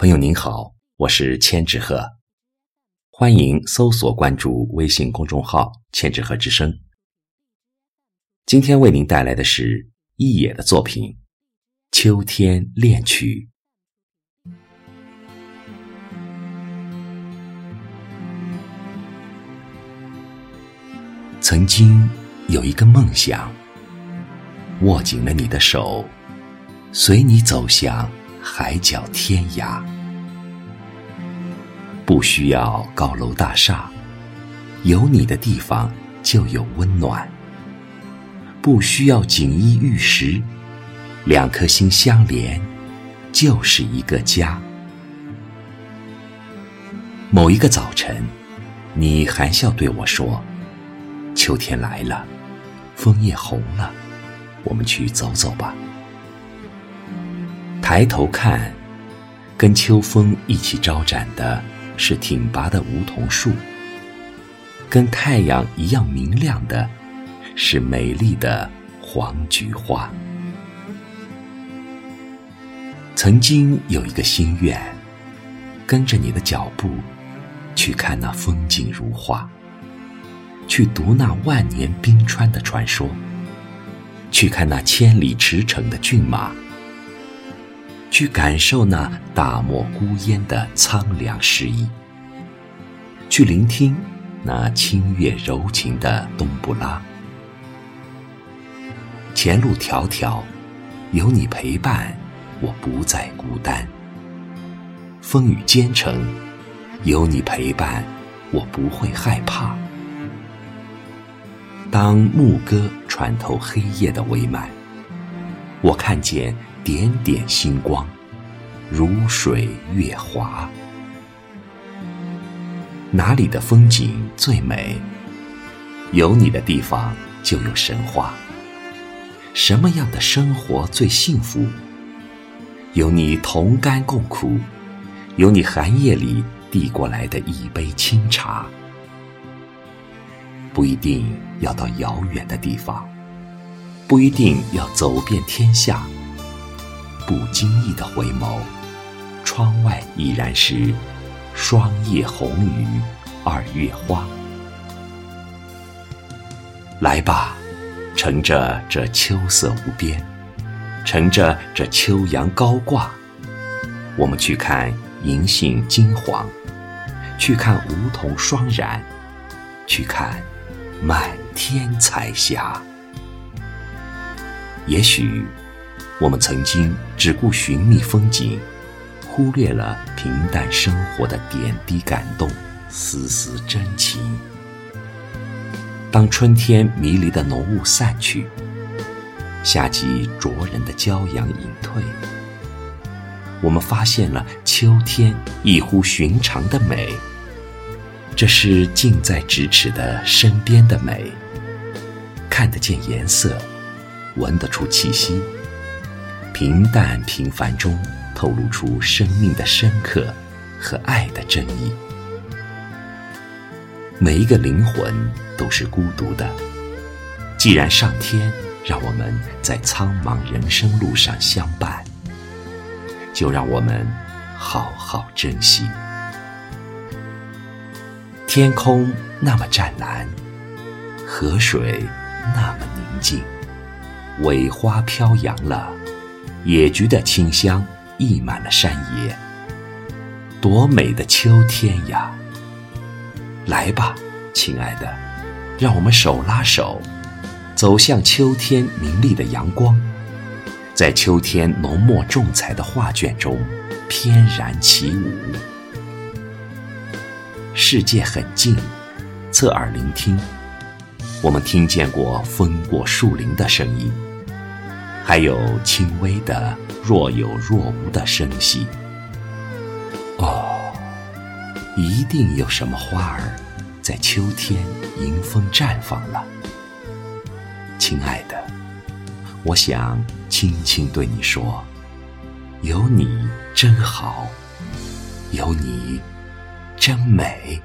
朋友您好，我是千纸鹤，欢迎搜索关注微信公众号“千纸鹤之声”。今天为您带来的是一野的作品《秋天恋曲》。曾经有一个梦想，握紧了你的手，随你走向。海角天涯，不需要高楼大厦，有你的地方就有温暖；不需要锦衣玉食，两颗心相连，就是一个家。某一个早晨，你含笑对我说：“秋天来了，枫叶红了，我们去走走吧。”抬头看，跟秋风一起招展的是挺拔的梧桐树。跟太阳一样明亮的，是美丽的黄菊花。曾经有一个心愿，跟着你的脚步，去看那风景如画，去读那万年冰川的传说，去看那千里驰骋的骏马。去感受那大漠孤烟的苍凉诗意，去聆听那清越柔情的冬不拉。前路迢迢，有你陪伴，我不再孤单；风雨兼程，有你陪伴，我不会害怕。当牧歌穿透黑夜的微漫，我看见。点点星光，如水月华。哪里的风景最美？有你的地方就有神话。什么样的生活最幸福？有你同甘共苦，有你寒夜里递过来的一杯清茶。不一定要到遥远的地方，不一定要走遍天下。不经意的回眸，窗外依然是霜叶红于二月花。来吧，乘着这秋色无边，乘着这秋阳高挂，我们去看银杏金黄，去看梧桐霜染，去看满天彩霞。也许。我们曾经只顾寻觅风景，忽略了平淡生活的点滴感动、丝丝真情。当春天迷离的浓雾散去，夏季灼人的骄阳隐退，我们发现了秋天异乎寻常的美。这是近在咫尺的身边的美，看得见颜色，闻得出气息。平淡平凡中透露出生命的深刻和爱的真意。每一个灵魂都是孤独的，既然上天让我们在苍茫人生路上相伴，就让我们好好珍惜。天空那么湛蓝，河水那么宁静，苇花飘扬了。野菊的清香溢满了山野，多美的秋天呀！来吧，亲爱的，让我们手拉手，走向秋天明丽的阳光，在秋天浓墨重彩的画卷中翩然起舞。世界很近，侧耳聆听，我们听见过风过树林的声音。还有轻微的若有若无的声息。哦，一定有什么花儿在秋天迎风绽放了，亲爱的，我想轻轻对你说：有你真好，有你真美。